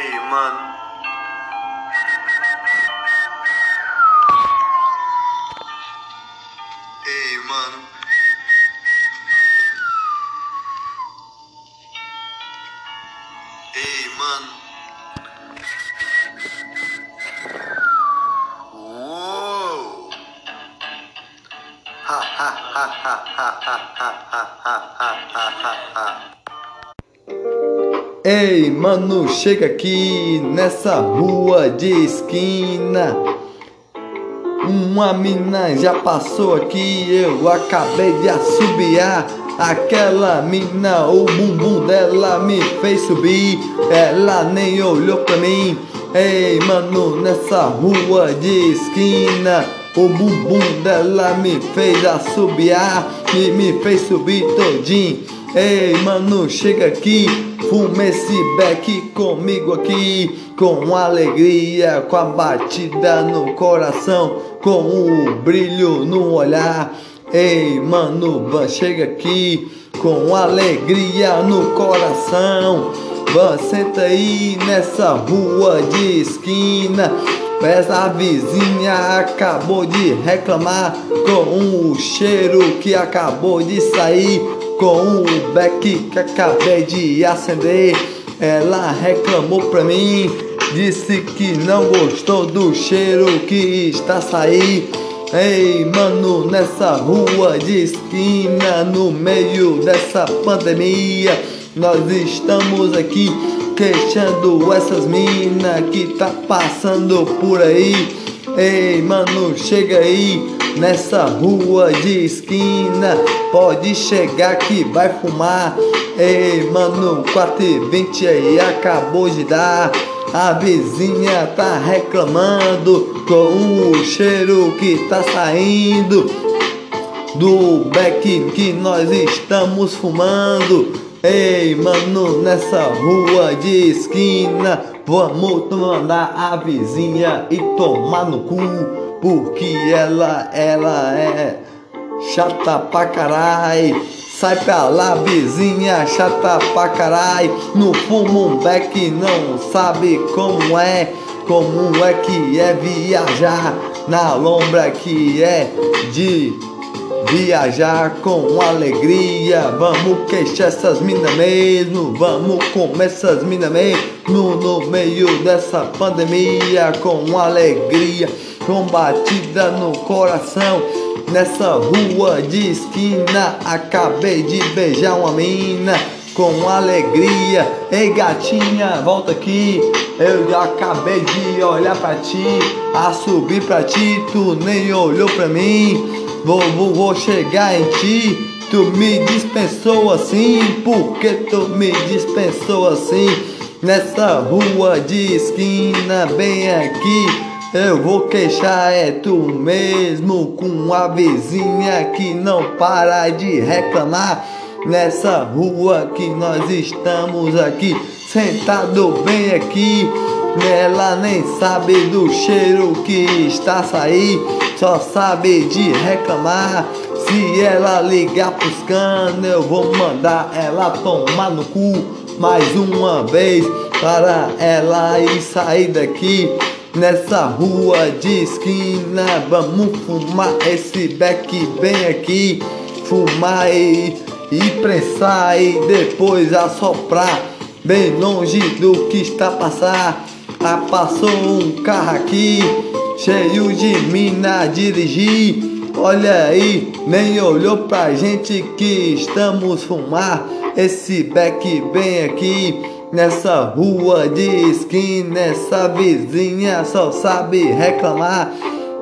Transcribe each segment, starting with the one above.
Ei, mano. Ei, mano. Ei, mano. Uou. Ha ha ha ha ha ha ha ha ha ha ha ha. Ei, mano, chega aqui nessa rua de esquina. Uma mina já passou aqui, eu acabei de assobiar. Aquela mina, o bumbum dela me fez subir. Ela nem olhou pra mim. Ei, mano, nessa rua de esquina. O bumbum dela me fez assobiar e me fez subir todinho. Ei, mano, chega aqui, fuma esse beck comigo aqui, com alegria, com a batida no coração, com o brilho no olhar. Ei, mano, van, chega aqui, com alegria no coração. Van, senta aí nessa rua de esquina. Essa vizinha acabou de reclamar com o cheiro que acabou de sair, com o beck que acabei de acender. Ela reclamou pra mim, disse que não gostou do cheiro que está saindo. Ei, mano, nessa rua de esquina, no meio dessa pandemia, nós estamos aqui queixando essas minas que tá passando por aí. Ei, mano, chega aí nessa rua de esquina. Pode chegar que vai fumar. Ei, mano, 4 e 20 aí acabou de dar. A vizinha tá reclamando com o cheiro que tá saindo do beck que nós estamos fumando. Ei, mano, nessa rua de esquina, vamos mandar a vizinha e tomar no cu, porque ela, ela é chata pra carai. Sai pra lá, vizinha chata pra carai. No fumo um beck, não sabe como é, como é que é viajar na lombra que é de Viajar com alegria, vamos queixar essas minas mesmo, vamos comer essas minas mesmo no meio dessa pandemia com alegria, com batida no coração. Nessa rua de esquina, acabei de beijar uma mina com alegria. Ei gatinha, volta aqui. Eu acabei de olhar pra ti, a subir pra ti, tu nem olhou pra mim. Vou, vou, vou chegar em ti. Tu me dispensou assim, porque tu me dispensou assim. Nessa rua de esquina, bem aqui. Eu vou queixar, é tu mesmo, com a vizinha que não para de reclamar. Nessa rua que nós estamos aqui, sentado bem aqui. Ela nem sabe do cheiro que está saindo só sabe de reclamar. Se ela ligar pros canos, eu vou mandar ela tomar no cu mais uma vez para ela ir sair daqui. Nessa rua de esquina, vamos fumar esse beck bem aqui. Fumar e, e prensar e depois assoprar bem longe do que está a passar. Ah, passou um carro aqui cheio de mina dirigir. Olha aí, nem olhou pra gente que estamos fumar esse beck bem aqui nessa rua de esquina. Essa vizinha só sabe reclamar.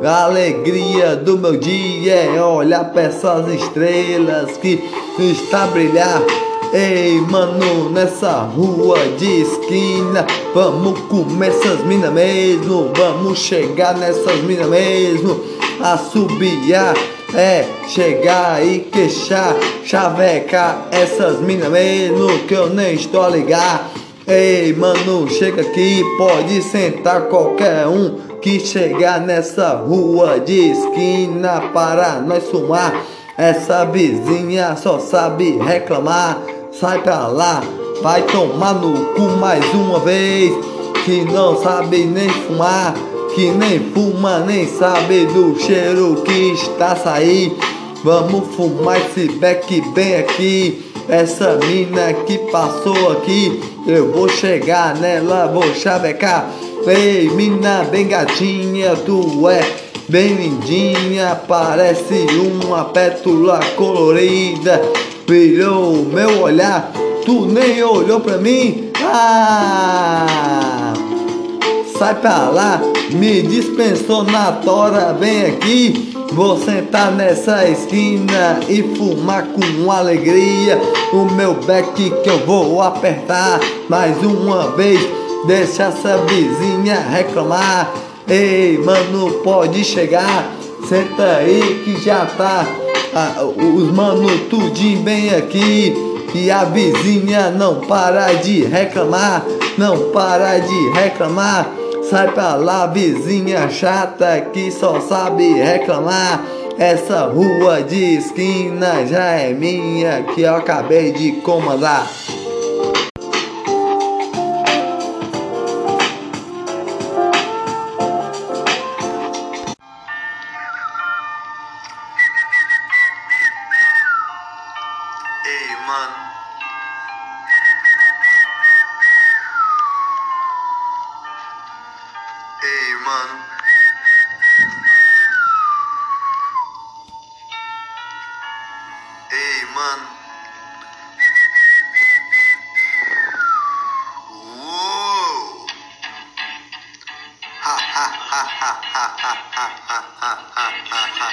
A alegria do meu dia é olhar pra essas estrelas que está a brilhar. Ei, mano, nessa rua de esquina, vamos comer essas minas mesmo, vamos chegar nessas minas mesmo, assobiar, é, chegar e queixar, chavecar essas minas mesmo, que eu nem estou a ligar. Ei, mano, chega aqui, pode sentar qualquer um que chegar nessa rua de esquina para nós fumar. Essa vizinha só sabe reclamar sai pra lá, vai tomar no cu mais uma vez. que não sabe nem fumar, que nem fuma, nem sabe do cheiro que está a sair. Vamos fumar esse beck bem aqui. Essa mina que passou aqui, eu vou chegar nela, vou chavecar. Ei, mina bem gatinha, tu é bem lindinha, parece uma pétula colorida. Brilhou meu olhar, tu nem olhou pra mim. Ah! Sai pra lá, me dispensou na tora, vem aqui. Vou sentar nessa esquina e fumar com alegria. O meu beck que eu vou apertar mais uma vez. Deixa essa vizinha reclamar. Ei, mano, pode chegar. Senta aí que já tá. Ah, os mano tudinho bem aqui. E a vizinha não para de reclamar. Não para de reclamar. Sai pra lá, vizinha chata que só sabe reclamar. Essa rua de esquina já é minha que eu acabei de comandar. Ei, mano. mano. Ei, mano. Ha ha ha ha ha ha ha ha ha ha.